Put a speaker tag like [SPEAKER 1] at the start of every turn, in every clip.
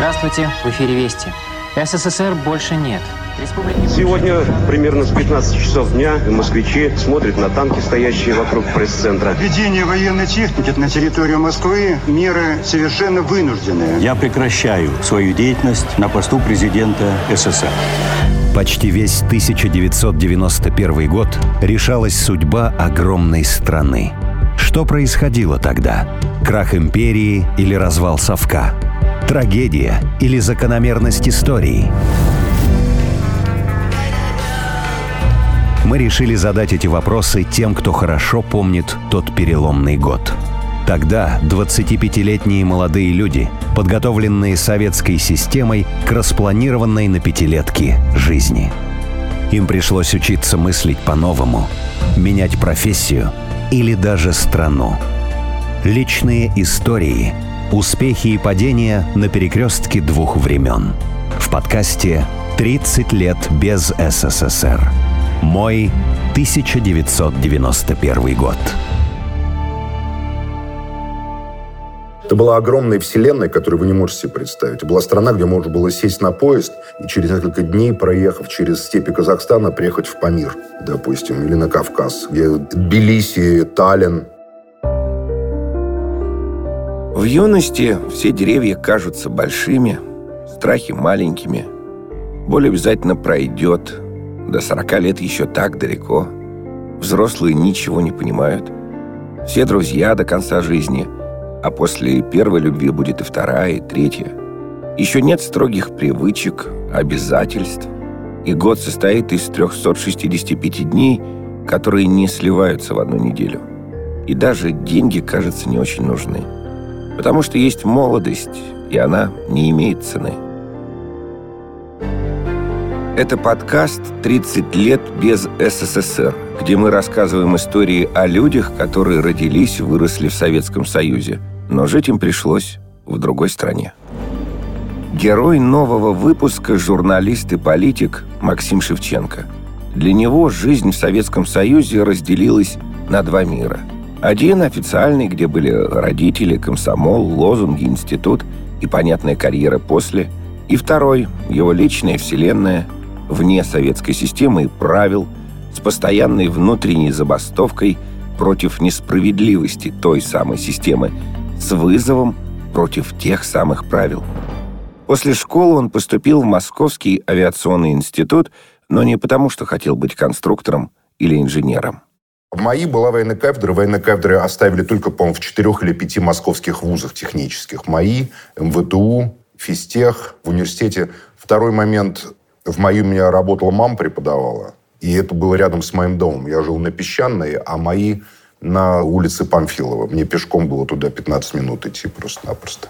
[SPEAKER 1] Здравствуйте, в эфире Вести. СССР больше нет.
[SPEAKER 2] Сегодня примерно с 15 часов дня москвичи смотрят на танки, стоящие вокруг пресс-центра.
[SPEAKER 3] Введение военной техники на территорию Москвы – меры совершенно вынужденные.
[SPEAKER 4] Я прекращаю свою деятельность на посту президента СССР.
[SPEAKER 5] Почти весь 1991 год решалась судьба огромной страны. Что происходило тогда? Крах империи или развал совка? Трагедия или закономерность истории? Мы решили задать эти вопросы тем, кто хорошо помнит тот переломный год. Тогда 25-летние молодые люди, подготовленные советской системой к распланированной на пятилетки жизни. Им пришлось учиться мыслить по-новому, менять профессию или даже страну. Личные истории, успехи и падения на перекрестке двух времен. В подкасте «30 лет без СССР». Мой 1991 год.
[SPEAKER 6] Это была огромная вселенная, которую вы не можете себе представить. Это была страна, где можно было сесть на поезд и через несколько дней, проехав через степи Казахстана, приехать в Памир, допустим, или на Кавказ, где Тбилиси, Таллин.
[SPEAKER 7] В юности все деревья кажутся большими, страхи маленькими. Боль обязательно пройдет. До сорока лет еще так далеко. Взрослые ничего не понимают. Все друзья до конца жизни – а после первой любви будет и вторая, и третья. Еще нет строгих привычек, обязательств. И год состоит из 365 дней, которые не сливаются в одну неделю. И даже деньги, кажется, не очень нужны. Потому что есть молодость, и она не имеет цены. Это подкаст «30 лет без СССР», где мы рассказываем истории о людях, которые родились выросли в Советском Союзе – но жить им пришлось в другой стране. Герой нового выпуска – журналист и политик Максим Шевченко. Для него жизнь в Советском Союзе разделилась на два мира. Один официальный, где были родители, комсомол, лозунги, институт и понятная карьера после. И второй – его личная вселенная, вне советской системы и правил, с постоянной внутренней забастовкой против несправедливости той самой системы, с вызовом против тех самых правил. После школы он поступил в Московский авиационный институт, но не потому, что хотел быть конструктором или инженером.
[SPEAKER 6] В МАИ была военная кафедра. Военные кафедры оставили только, по-моему, в четырех или пяти московских вузах технических. МАИ, МВТУ, физтех, в университете. Второй момент. В МАИ у меня работала мама, преподавала. И это было рядом с моим домом. Я жил на Песчаной, а МАИ на улице Памфилова. Мне пешком было туда 15 минут идти просто-напросто.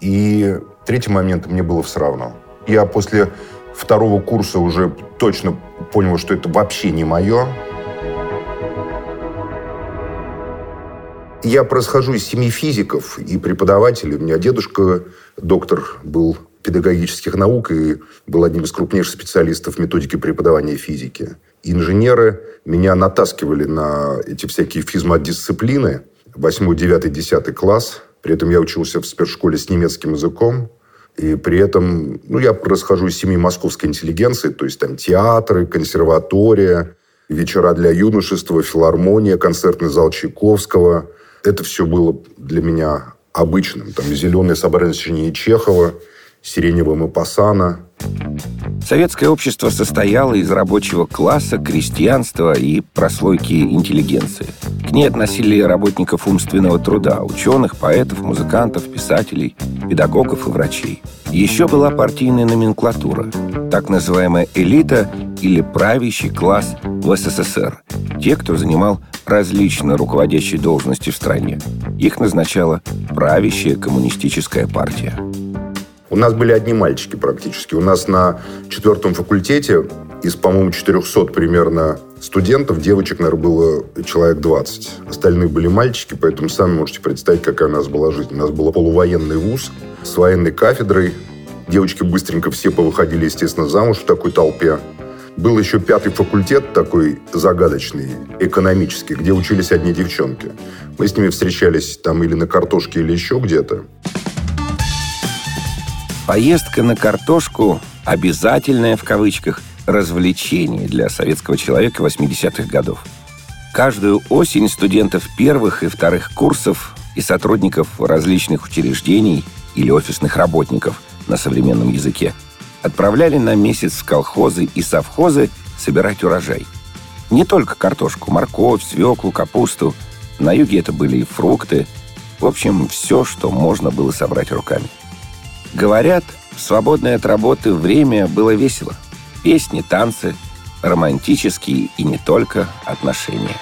[SPEAKER 6] И третий момент мне было все равно. Я после второго курса уже точно понял, что это вообще не мое. Я происхожу из семьи физиков и преподавателей. У меня дедушка доктор был педагогических наук и был одним из крупнейших специалистов в методике преподавания физики инженеры меня натаскивали на эти всякие физмат-дисциплины. 8, 9, 10 класс. При этом я учился в спецшколе с немецким языком. И при этом, ну, я расхожу из семьи московской интеллигенции, то есть там театры, консерватория, вечера для юношества, филармония, концертный зал Чайковского. Это все было для меня обычным. Там зеленое собрание Чехова, сиреневого Мапасана –
[SPEAKER 7] Советское общество состояло из рабочего класса, крестьянства и прослойки интеллигенции. К ней относили работников умственного труда, ученых, поэтов, музыкантов, писателей, педагогов и врачей. Еще была партийная номенклатура, так называемая элита или правящий класс в СССР. Те, кто занимал различные руководящие должности в стране. Их назначала правящая коммунистическая партия.
[SPEAKER 6] У нас были одни мальчики практически. У нас на четвертом факультете из, по-моему, 400 примерно студентов, девочек, наверное, было человек 20. Остальные были мальчики, поэтому сами можете представить, какая у нас была жизнь. У нас был полувоенный вуз с военной кафедрой. Девочки быстренько все повыходили, естественно, замуж в такой толпе. Был еще пятый факультет такой загадочный, экономический, где учились одни девчонки. Мы с ними встречались там или на картошке, или еще где-то.
[SPEAKER 7] Поездка на картошку – обязательное в кавычках развлечение для советского человека 80-х годов. Каждую осень студентов первых и вторых курсов и сотрудников различных учреждений или офисных работников на современном языке отправляли на месяц в колхозы и совхозы собирать урожай. Не только картошку, морковь, свеклу, капусту. На юге это были и фрукты. В общем, все, что можно было собрать руками. Говорят, в свободное от работы время было весело. Песни, танцы, романтические и не только отношения.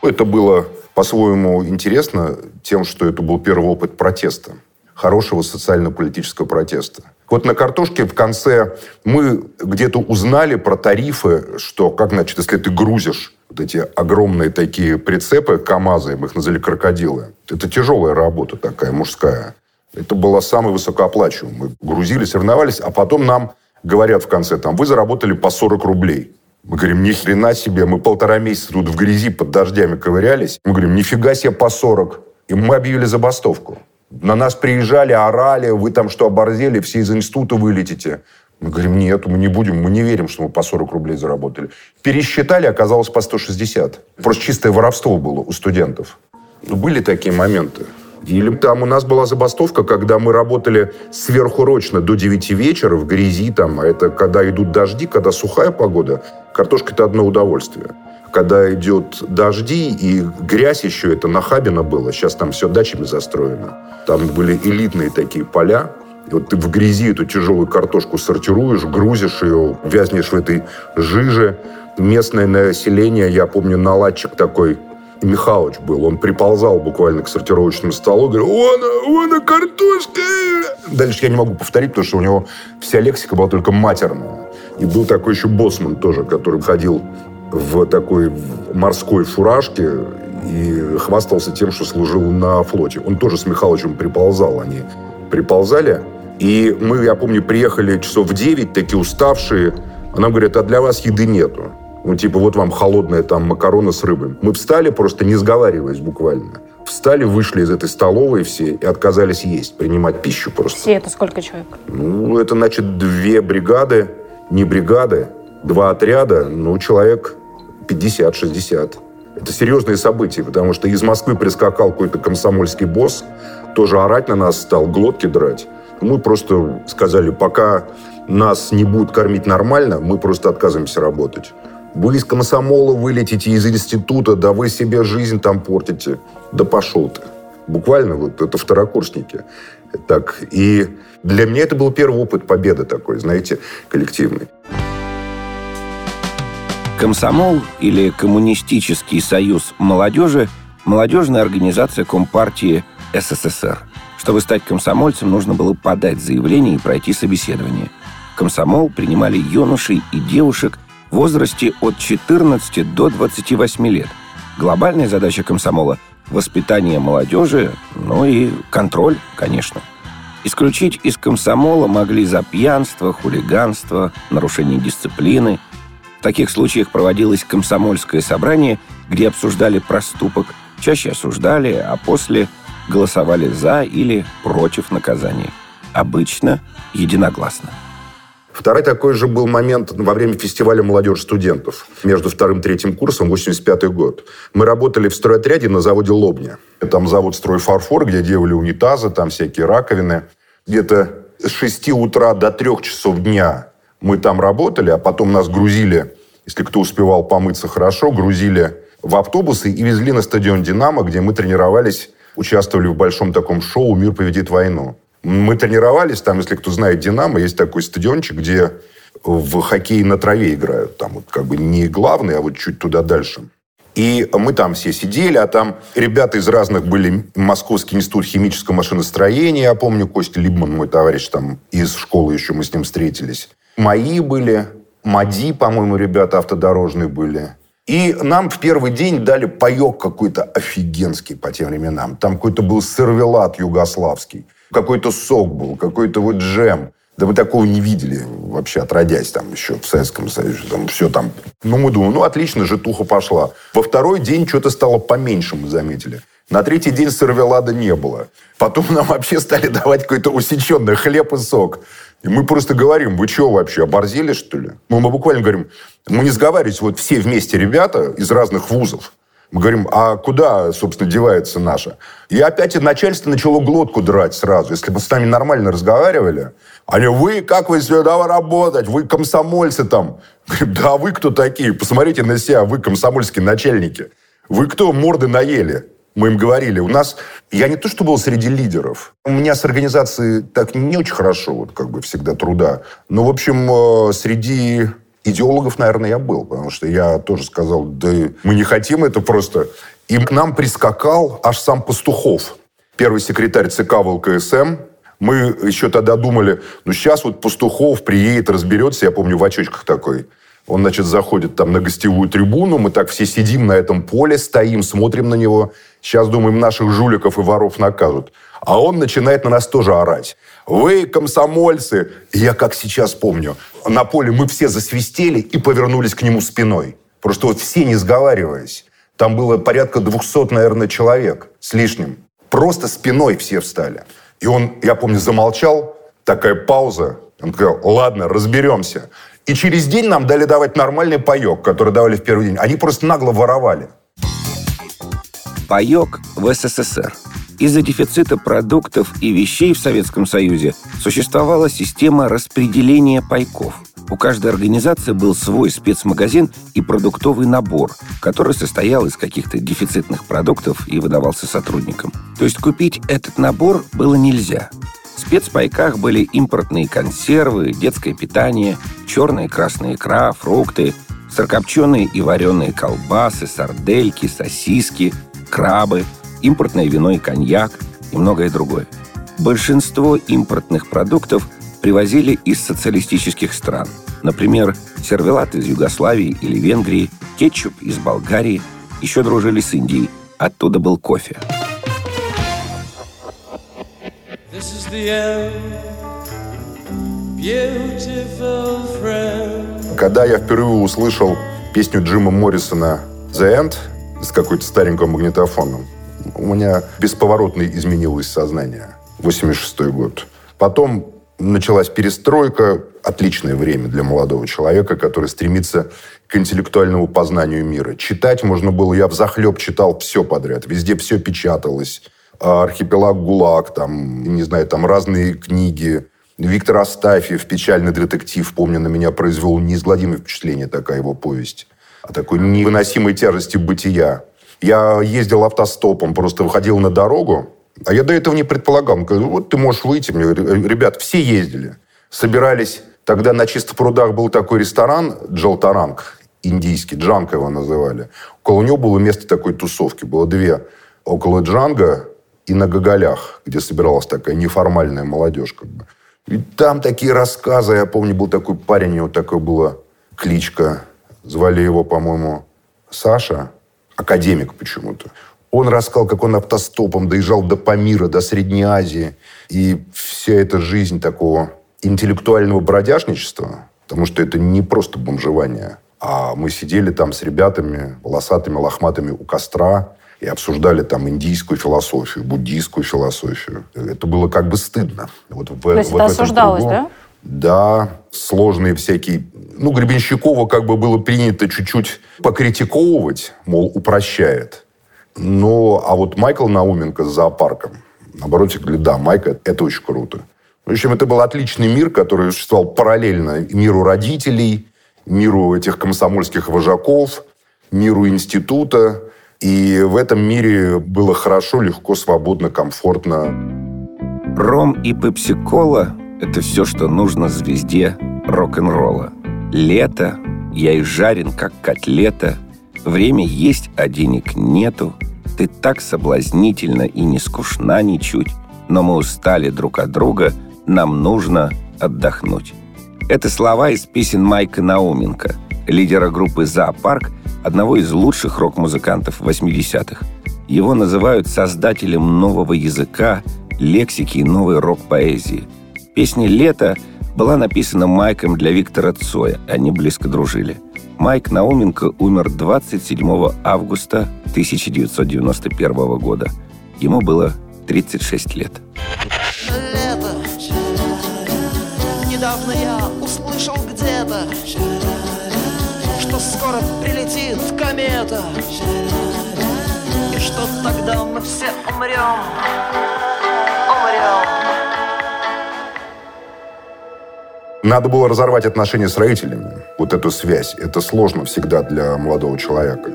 [SPEAKER 6] Это было по-своему интересно тем, что это был первый опыт протеста, хорошего социально-политического протеста. Вот на картошке в конце мы где-то узнали про тарифы, что, как, значит, если ты грузишь вот эти огромные такие прицепы КАМАЗы, мы их назвали крокодилы. Это тяжелая работа такая, мужская. Это было самое высокооплачиваемое. Мы грузили, соревновались, а потом нам говорят в конце, там, вы заработали по 40 рублей. Мы говорим, ни хрена себе, мы полтора месяца тут в грязи под дождями ковырялись. Мы говорим, нифига себе по 40. И мы объявили забастовку. На нас приезжали, орали, вы там что, оборзели, все из института вылетите. Мы говорим, нет, мы не будем, мы не верим, что мы по 40 рублей заработали. Пересчитали, оказалось по 160. Просто чистое воровство было у студентов. Ну, были такие моменты. Или там у нас была забастовка, когда мы работали сверхурочно до 9 вечера в грязи, там, а это когда идут дожди, когда сухая погода, картошка – это одно удовольствие. Когда идет дожди и грязь еще, это нахабино было, сейчас там все дачами застроено. Там были элитные такие поля, и вот ты в грязи эту тяжелую картошку сортируешь, грузишь ее, вязнешь в этой жиже. Местное население, я помню, наладчик такой Михалыч был. Он приползал буквально к сортировочному столу, говорил, вон, вон картошка. Дальше я не могу повторить, потому что у него вся лексика была только матерная. И был такой еще боссман тоже, который ходил в такой морской фуражке и хвастался тем, что служил на флоте. Он тоже с Михалычем приползал. Они приползали. И мы, я помню, приехали часов в 9, такие уставшие. А нам говорят, а для вас еды нету. Ну, типа, вот вам холодная там макароны с рыбой. Мы встали, просто не сговариваясь буквально. Встали, вышли из этой столовой все и отказались есть, принимать пищу просто.
[SPEAKER 8] Все это сколько человек?
[SPEAKER 6] Ну, это, значит, две бригады, не бригады, два отряда, ну, человек 50-60. Это серьезные события, потому что из Москвы прискакал какой-то комсомольский босс, тоже орать на нас стал, глотки драть. Мы просто сказали, пока нас не будут кормить нормально, мы просто отказываемся работать. Вы из комсомола вылетите, из института, да вы себе жизнь там портите. Да пошел ты. Буквально вот это второкурсники. Так, и для меня это был первый опыт победы такой, знаете, коллективный.
[SPEAKER 7] Комсомол или Коммунистический союз молодежи – молодежная организация Компартии СССР. Чтобы стать комсомольцем, нужно было подать заявление и пройти собеседование. Комсомол принимали юношей и девушек – возрасте от 14 до 28 лет. Глобальная задача комсомола – воспитание молодежи, ну и контроль, конечно. Исключить из комсомола могли за пьянство, хулиганство, нарушение дисциплины. В таких случаях проводилось комсомольское собрание, где обсуждали проступок, чаще осуждали, а после голосовали за или против наказания. Обычно единогласно.
[SPEAKER 6] Второй такой же был момент во время фестиваля «Молодежь студентов» между вторым и третьим курсом, 85 год. Мы работали в стройотряде на заводе «Лобня». Там завод «Стройфарфор», где делали унитазы, там всякие раковины. Где-то с 6 утра до 3 часов дня мы там работали, а потом нас грузили, если кто успевал помыться хорошо, грузили в автобусы и везли на стадион «Динамо», где мы тренировались, участвовали в большом таком шоу «Мир победит войну». Мы тренировались, там, если кто знает «Динамо», есть такой стадиончик, где в хоккей на траве играют. Там вот как бы не главный, а вот чуть туда дальше. И мы там все сидели, а там ребята из разных были. Московский институт химического машиностроения, я помню, Костя Либман, мой товарищ там из школы еще, мы с ним встретились. Мои были, МАДИ, по-моему, ребята автодорожные были. И нам в первый день дали паек какой-то офигенский по тем временам. Там какой-то был сервелат югославский какой-то сок был, какой-то вот джем. Да мы такого не видели вообще, отродясь там еще в Советском Союзе. Там все там. Ну, мы думаем, ну, отлично, житуха пошла. Во второй день что-то стало поменьше, мы заметили. На третий день сервелада не было. Потом нам вообще стали давать какой-то усеченный хлеб и сок. И мы просто говорим, вы что вообще, оборзели, что ли? Мы, мы буквально говорим, мы не сговаривались, вот все вместе ребята из разных вузов. Мы говорим, а куда, собственно, девается наша? И опять начальство начало глотку драть сразу. Если бы с нами нормально разговаривали, они, вы, как вы сюда работать? Вы комсомольцы там. Говорим, да вы кто такие? Посмотрите на себя, вы комсомольские начальники. Вы кто, морды наели? Мы им говорили, у нас... Я не то, что был среди лидеров. У меня с организацией так не очень хорошо, вот как бы всегда труда. Но, в общем, э, среди идеологов, наверное, я был, потому что я тоже сказал, да мы не хотим это просто. И к нам прискакал аж сам Пастухов, первый секретарь ЦК ВЛКСМ. Мы еще тогда думали, ну сейчас вот Пастухов приедет, разберется, я помню, в очочках такой. Он, значит, заходит там на гостевую трибуну, мы так все сидим на этом поле, стоим, смотрим на него. Сейчас, думаем, наших жуликов и воров накажут. А он начинает на нас тоже орать. Вы, комсомольцы! Я как сейчас помню. На поле мы все засвистели и повернулись к нему спиной. Просто вот все не сговариваясь. Там было порядка 200, наверное, человек с лишним. Просто спиной все встали. И он, я помню, замолчал. Такая пауза. Он сказал, ладно, разберемся. И через день нам дали давать нормальный паек, который давали в первый день. Они просто нагло воровали.
[SPEAKER 7] Паек в СССР. Из-за дефицита продуктов и вещей в Советском Союзе существовала система распределения пайков. У каждой организации был свой спецмагазин и продуктовый набор, который состоял из каких-то дефицитных продуктов и выдавался сотрудникам. То есть купить этот набор было нельзя. В спецпайках были импортные консервы, детское питание, черная и красная икра, фрукты, сырокопченые и вареные колбасы, сардельки, сосиски, крабы, импортное вино и коньяк и многое другое. Большинство импортных продуктов привозили из социалистических стран. Например, сервелат из Югославии или Венгрии, кетчуп из Болгарии, еще дружили с Индией. Оттуда был кофе.
[SPEAKER 6] Когда я впервые услышал песню Джима Моррисона «The End» с какой-то стареньким магнитофоном, у меня бесповоротно изменилось сознание. 86 год. Потом началась перестройка. Отличное время для молодого человека, который стремится к интеллектуальному познанию мира. Читать можно было, я в захлеб читал все подряд. Везде все печаталось архипелаг ГУЛАГ, там, не знаю, там разные книги. Виктор Астафьев, печальный детектив, помню, на меня произвел неизгладимое впечатление такая его повесть. О такой невыносимой тяжести бытия. Я ездил автостопом, просто выходил на дорогу, а я до этого не предполагал. Он говорит, вот ты можешь выйти. Мне говорят, ребят, все ездили. Собирались. Тогда на Чистых прудах был такой ресторан Джалтаранг, индийский, Джанка его называли. Около него было место такой тусовки. Было две. Около Джанга и на Гоголях, где собиралась такая неформальная молодежь. Как бы. И там такие рассказы. Я помню, был такой парень, у него такая была кличка. Звали его, по-моему, Саша. Академик почему-то. Он рассказал, как он автостопом доезжал до Памира, до Средней Азии. И вся эта жизнь такого интеллектуального бродяжничества, потому что это не просто бомжевание, а мы сидели там с ребятами, волосатыми, лохматыми у костра, и обсуждали там индийскую философию, буддийскую философию. Это было как бы стыдно.
[SPEAKER 8] Вот в, То есть вот это осуждалось, кругу, да?
[SPEAKER 6] Да, сложные всякие... Ну, Гребенщикова как бы было принято чуть-чуть покритиковывать, мол, упрощает. Но, а вот Майкл Науменко с зоопарком, наоборот, говорит, да, Майка, это очень круто. В общем, это был отличный мир, который существовал параллельно миру родителей, миру этих комсомольских вожаков, миру института, и в этом мире было хорошо, легко, свободно, комфортно.
[SPEAKER 7] Ром и пепси-кола – это все, что нужно звезде рок-н-ролла. Лето, я и жарен, как котлета. Время есть, а денег нету. Ты так соблазнительна и не скучна ничуть. Но мы устали друг от друга, нам нужно отдохнуть. Это слова из песен Майка Науменко, лидера группы «Зоопарк», одного из лучших рок-музыкантов 80-х. Его называют создателем нового языка, лексики и новой рок-поэзии. Песня «Лето» была написана Майком для Виктора Цоя, они близко дружили. Майк Науменко умер 27 августа 1991 года. Ему было 36 лет. Лето. Недавно я услышал где-то, скоро прилетит комета, и что тогда мы все умрем.
[SPEAKER 6] Надо было разорвать отношения с родителями. Вот эту связь. Это сложно всегда для молодого человека.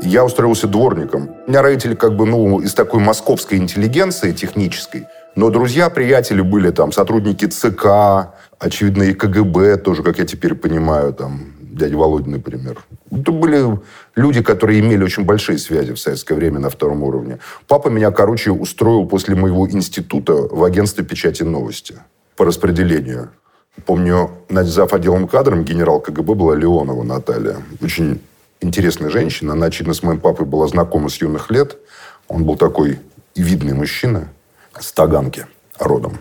[SPEAKER 6] Я устроился дворником. У меня родители как бы, ну, из такой московской интеллигенции технической. Но друзья, приятели были там сотрудники ЦК, очевидно, и КГБ тоже, как я теперь понимаю, там, дядя Володя, например. Это были люди, которые имели очень большие связи в советское время на втором уровне. Папа меня, короче, устроил после моего института в агентстве печати новости по распределению. Помню, зав. отделом кадром генерал КГБ была Леонова Наталья. Очень интересная женщина. Она, очевидно, с моим папой была знакома с юных лет. Он был такой видный мужчина с Таганки родом.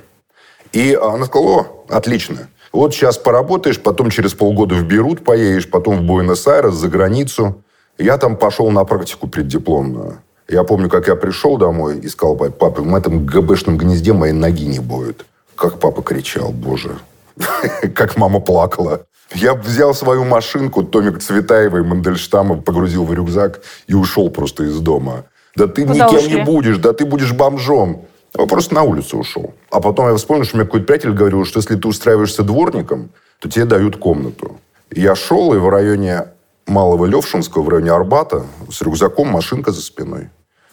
[SPEAKER 6] И она сказала, о, отлично. Вот сейчас поработаешь, потом через полгода в Берут поедешь, потом в Буэнос-Айрес, за границу. Я там пошел на практику преддипломную. Я помню, как я пришел домой и сказал папе, в этом ГБшном гнезде моей ноги не будет. Как папа кричал, боже, как мама плакала. Я взял свою машинку, Томик Цветаевой, Мандельштама, погрузил в рюкзак и ушел просто из дома. Да ты Куда никем ушли? не будешь, да ты будешь бомжом. Я просто на улицу ушел. А потом я вспомнил, что мне какой-то приятель говорил, что если ты устраиваешься дворником, то тебе дают комнату. Я шел, и в районе Малого Левшинского, в районе Арбата, с рюкзаком, машинка за спиной.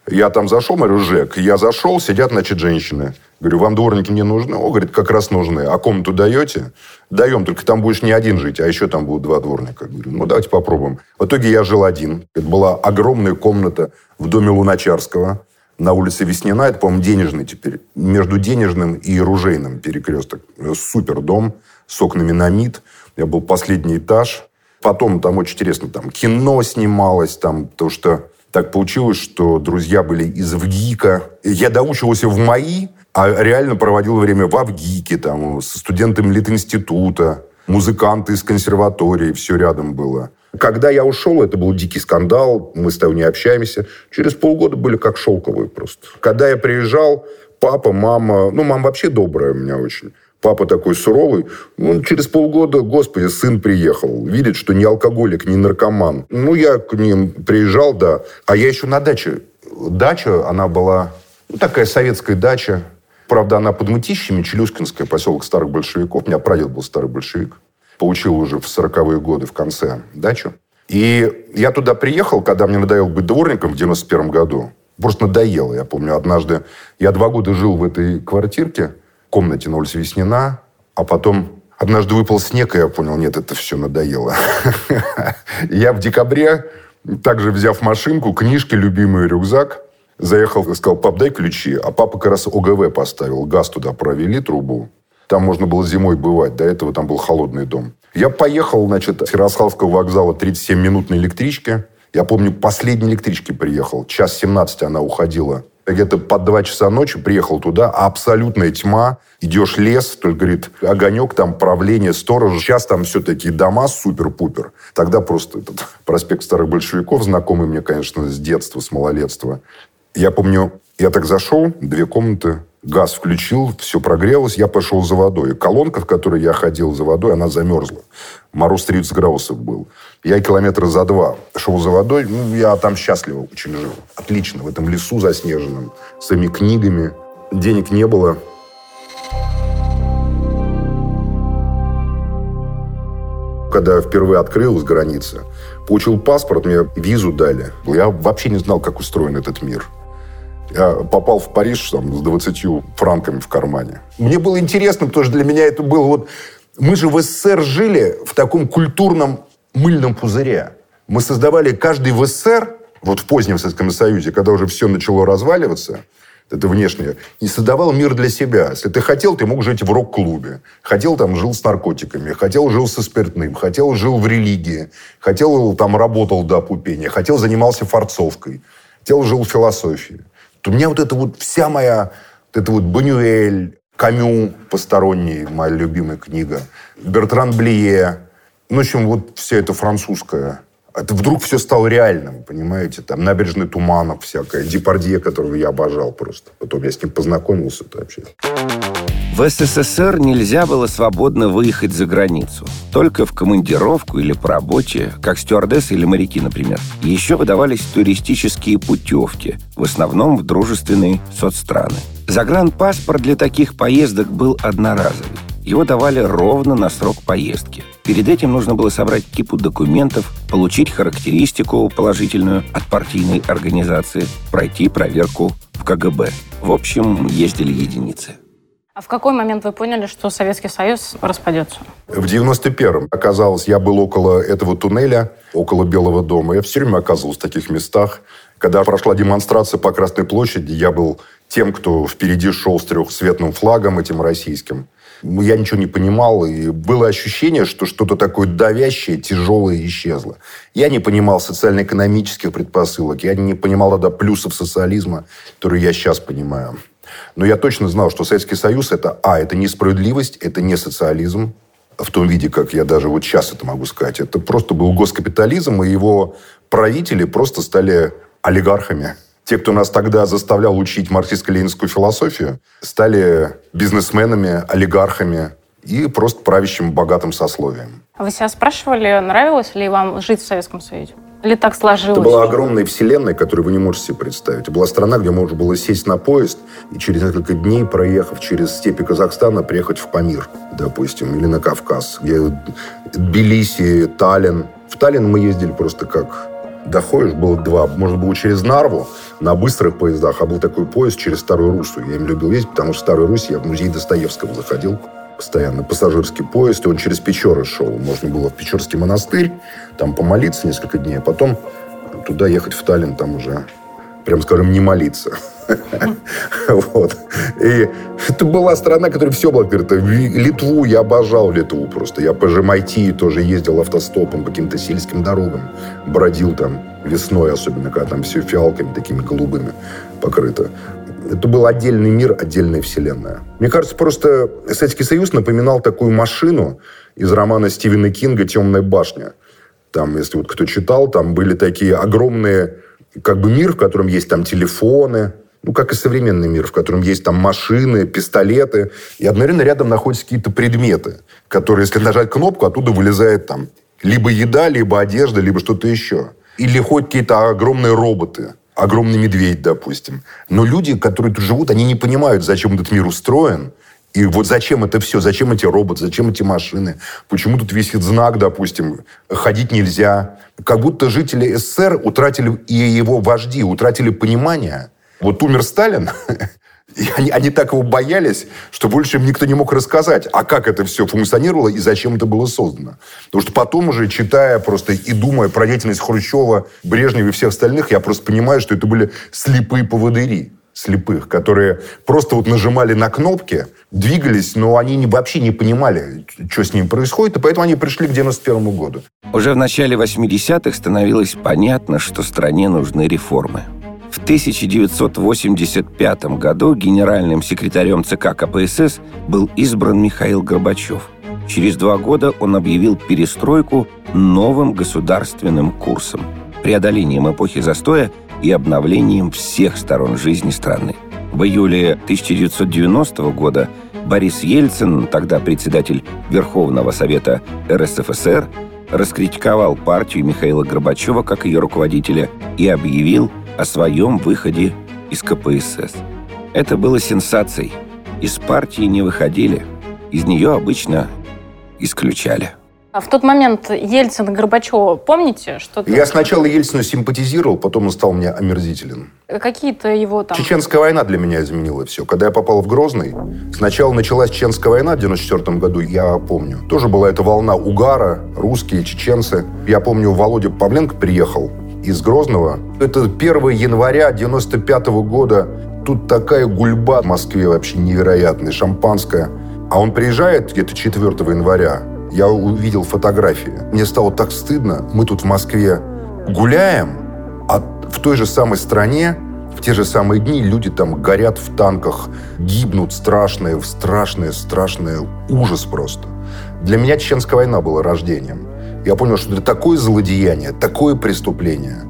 [SPEAKER 6] Я там зашел, говорю, Жек, я зашел, сидят, значит, женщины. Говорю, вам дворники не нужны? О, говорит, как раз нужны. А комнату даете? Даем, только там будешь не один жить, а еще там будут два дворника. Говорю, ну, давайте попробуем. В итоге я жил один. Это была огромная комната в доме Луначарского на улице Веснина. Это, по-моему, денежный теперь. Между денежным и ружейным перекресток. Супер дом с окнами на МИД. Я был последний этаж. Потом там очень интересно, там кино снималось, там, потому что так получилось, что друзья были из ВГИКа. Я доучивался в МАИ, а реально проводил время в ВГИКе, там, со студентами Литинститута, музыканты из консерватории, все рядом было. Когда я ушел, это был дикий скандал, мы с тобой не общаемся. Через полгода были как шелковые просто. Когда я приезжал, папа, мама, ну, мама вообще добрая у меня очень. Папа такой суровый. Ну, через полгода, господи, сын приехал. Видит, что не алкоголик, не наркоман. Ну, я к ним приезжал, да. А я еще на даче. Дача, она была ну, такая советская дача. Правда, она под Мытищами, Челюскинская, поселок старых большевиков. У меня прадед был старый большевик. Получил уже в 40-е годы в конце дачу. И я туда приехал, когда мне надоело быть дворником в 91 году. Просто надоело. Я помню, однажды я два года жил в этой квартирке комнате на улице Веснина, а потом однажды выпал снег, и я понял, нет, это все надоело. Я в декабре, также взяв машинку, книжки, любимый рюкзак, заехал и сказал, пап, дай ключи. А папа как раз ОГВ поставил, газ туда провели, трубу. Там можно было зимой бывать. До этого там был холодный дом. Я поехал, значит, с Ярославского вокзала 37 минут на электричке. Я помню, последней электричке приехал. Час 17 она уходила где-то под два часа ночи приехал туда, а абсолютная тьма, идешь лес, только, говорит, огонек, там правление, сторож. Сейчас там все-таки дома супер-пупер. Тогда просто этот проспект старых большевиков, знакомый мне, конечно, с детства, с малолетства. Я помню, я так зашел, две комнаты, газ включил, все прогрелось, я пошел за водой. Колонка, в которой я ходил за водой, она замерзла. Мороз 30 градусов был. Я километра за два шел за водой. Ну, я там счастливо очень жил. Отлично. В этом лесу заснеженном. С своими книгами. Денег не было. Когда впервые открыл с границы, получил паспорт, мне визу дали. Я вообще не знал, как устроен этот мир. Я попал в Париж там, с 20 франками в кармане. Мне было интересно, потому что для меня это было вот... Мы же в СССР жили в таком культурном мыльном пузыре. Мы создавали каждый в СССР, вот в позднем Советском Союзе, когда уже все начало разваливаться, это внешнее, и создавал мир для себя. Если ты хотел, ты мог жить в рок-клубе. Хотел, там, жил с наркотиками. Хотел, жил со спиртным. Хотел, жил в религии. Хотел, там, работал до опупения. Хотел, занимался форцовкой. Хотел, жил в философии у меня вот это вот вся моя, вот это вот Банюэль, Камю, посторонний, моя любимая книга, Бертран Блие, Ну, в общем, вот вся эта французская это вдруг все стало реальным, понимаете? Там набережный Туманов всякое, Депардье, которого я обожал просто. Потом я с ним познакомился -то вообще.
[SPEAKER 7] В СССР нельзя было свободно выехать за границу. Только в командировку или по работе, как стюардессы или моряки, например. Еще выдавались туристические путевки, в основном в дружественные соцстраны. Загранпаспорт для таких поездок был одноразовый. Его давали ровно на срок поездки. Перед этим нужно было собрать кипу документов, получить характеристику положительную от партийной организации, пройти проверку в КГБ. В общем, ездили единицы.
[SPEAKER 8] А в какой момент вы поняли, что Советский Союз распадется?
[SPEAKER 6] В 91-м. Оказалось, я был около этого туннеля, около Белого дома. Я все время оказывался в таких местах. Когда прошла демонстрация по Красной площади, я был тем, кто впереди шел с трехцветным флагом этим российским. Я ничего не понимал, и было ощущение, что что-то такое давящее, тяжелое исчезло. Я не понимал социально-экономических предпосылок, я не понимал тогда плюсов социализма, которые я сейчас понимаю. Но я точно знал, что Советский Союз – это, а, это несправедливость, это не социализм, в том виде, как я даже вот сейчас это могу сказать. Это просто был госкапитализм, и его правители просто стали олигархами. Те, кто нас тогда заставлял учить марксистско-ленинскую философию, стали бизнесменами, олигархами и просто правящим богатым сословием.
[SPEAKER 8] Вы себя спрашивали, нравилось ли вам жить в Советском Союзе? Или так сложилось?
[SPEAKER 6] Это была огромная вселенная, которую вы не можете себе представить. Это была страна, где можно было сесть на поезд и через несколько дней, проехав через степи Казахстана, приехать в Памир, допустим, или на Кавказ, где Тбилиси, Таллин. В Таллин мы ездили просто как доходишь, было два. Можно было через Нарву на быстрых поездах, а был такой поезд через Старую Руссу. Я им любил ездить, потому что в Старую Русь я в музей Достоевского заходил постоянно. Пассажирский поезд, и он через Печоры шел. Можно было в Печорский монастырь, там помолиться несколько дней, а потом туда ехать в Таллин, там уже, прям скажем, не молиться. Вот. И это была страна, которая все была открыта. Литву я обожал Литву просто. Я по Жемайтии тоже ездил автостопом по каким-то сельским дорогам. Бродил там весной, особенно, когда там все фиалками такими голубыми покрыто. Это был отдельный мир, отдельная вселенная. Мне кажется, просто Советский Союз напоминал такую машину из романа Стивена Кинга «Темная башня». Там, если вот кто читал, там были такие огромные как бы мир, в котором есть там телефоны, ну, как и современный мир, в котором есть там машины, пистолеты, и одновременно рядом находятся какие-то предметы, которые, если нажать кнопку, оттуда вылезает там либо еда, либо одежда, либо что-то еще. Или хоть какие-то огромные роботы, огромный медведь, допустим. Но люди, которые тут живут, они не понимают, зачем этот мир устроен, и вот зачем это все? Зачем эти роботы? Зачем эти машины? Почему тут висит знак, допустим, ходить нельзя? Как будто жители СССР утратили, и его вожди утратили понимание – вот умер Сталин, и они, они так его боялись, что больше им никто не мог рассказать, а как это все функционировало и зачем это было создано. Потому что потом уже, читая просто и думая про деятельность Хрущева, Брежнева и всех остальных, я просто понимаю, что это были слепые поводыри слепых, которые просто вот нажимали на кнопки, двигались, но они не, вообще не понимали, что с ними происходит, и поэтому они пришли к 91 году.
[SPEAKER 7] Уже в начале 80-х становилось понятно, что стране нужны реформы. В 1985 году генеральным секретарем ЦК КПСС был избран Михаил Горбачев. Через два года он объявил перестройку новым государственным курсом, преодолением эпохи застоя и обновлением всех сторон жизни страны. В июле 1990 года Борис Ельцин, тогда председатель Верховного Совета РСФСР, раскритиковал партию Михаила Горбачева как ее руководителя и объявил о своем выходе из КПСС. Это было сенсацией. Из партии не выходили. Из нее обычно исключали.
[SPEAKER 8] А в тот момент Ельцин и Горбачева, помните? что
[SPEAKER 6] Я сначала Ельцину симпатизировал, потом он стал мне омерзителен.
[SPEAKER 8] Какие-то его там...
[SPEAKER 6] Чеченская война для меня изменила все. Когда я попал в Грозный, сначала началась Чеченская война в 94 году, я помню. Тоже была эта волна угара, русские, чеченцы. Я помню, Володя Павленко приехал из Грозного. Это 1 января 95 года. Тут такая гульба в Москве вообще невероятная, шампанское. А он приезжает где-то 4 января. Я увидел фотографии. Мне стало так стыдно. Мы тут в Москве гуляем, а в той же самой стране в те же самые дни люди там горят в танках, гибнут страшное, страшное, страшное, ужас просто. Для меня Чеченская война была рождением. Я понял, что это такое злодеяние, такое преступление.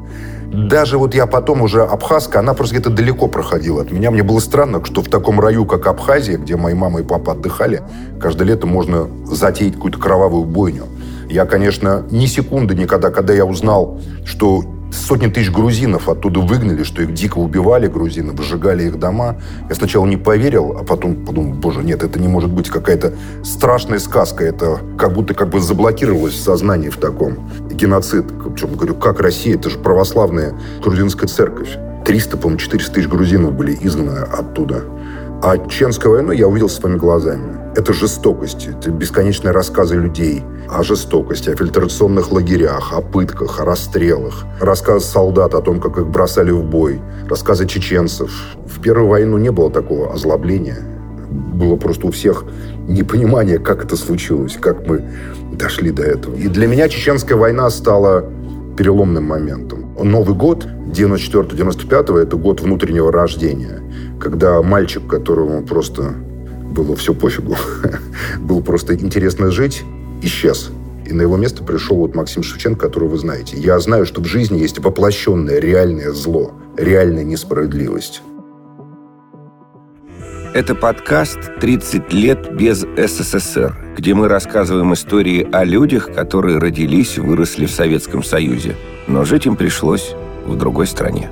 [SPEAKER 6] Даже вот я потом уже Абхазка, она просто где-то далеко проходила от меня. Мне было странно, что в таком раю, как Абхазия, где мои мама и папа отдыхали, каждое лето можно затеять какую-то кровавую бойню. Я, конечно, ни секунды никогда, когда я узнал, что сотни тысяч грузинов оттуда выгнали, что их дико убивали грузины, выжигали их дома. Я сначала не поверил, а потом подумал, боже, нет, это не может быть какая-то страшная сказка. Это как будто как бы заблокировалось в сознании в таком. Геноцид. Причем, говорю, как Россия? Это же православная грузинская церковь. 300, по-моему, 400 тысяч грузинов были изгнаны оттуда. А Чеченскую войну я увидел своими глазами. Это жестокость, это бесконечные рассказы людей о жестокости, о фильтрационных лагерях, о пытках, о расстрелах. Рассказ солдат о том, как их бросали в бой. Рассказы чеченцев. В Первую войну не было такого озлобления. Было просто у всех непонимание, как это случилось, как мы дошли до этого. И для меня Чеченская война стала переломным моментом. Новый год, 94-95, это год внутреннего рождения, когда мальчик, которому просто было все пофигу. Было просто интересно жить, исчез. И на его место пришел вот Максим Шевченко, которого вы знаете. Я знаю, что в жизни есть воплощенное реальное зло, реальная несправедливость.
[SPEAKER 7] Это подкаст «30 лет без СССР», где мы рассказываем истории о людях, которые родились и выросли в Советском Союзе, но жить им пришлось в другой стране.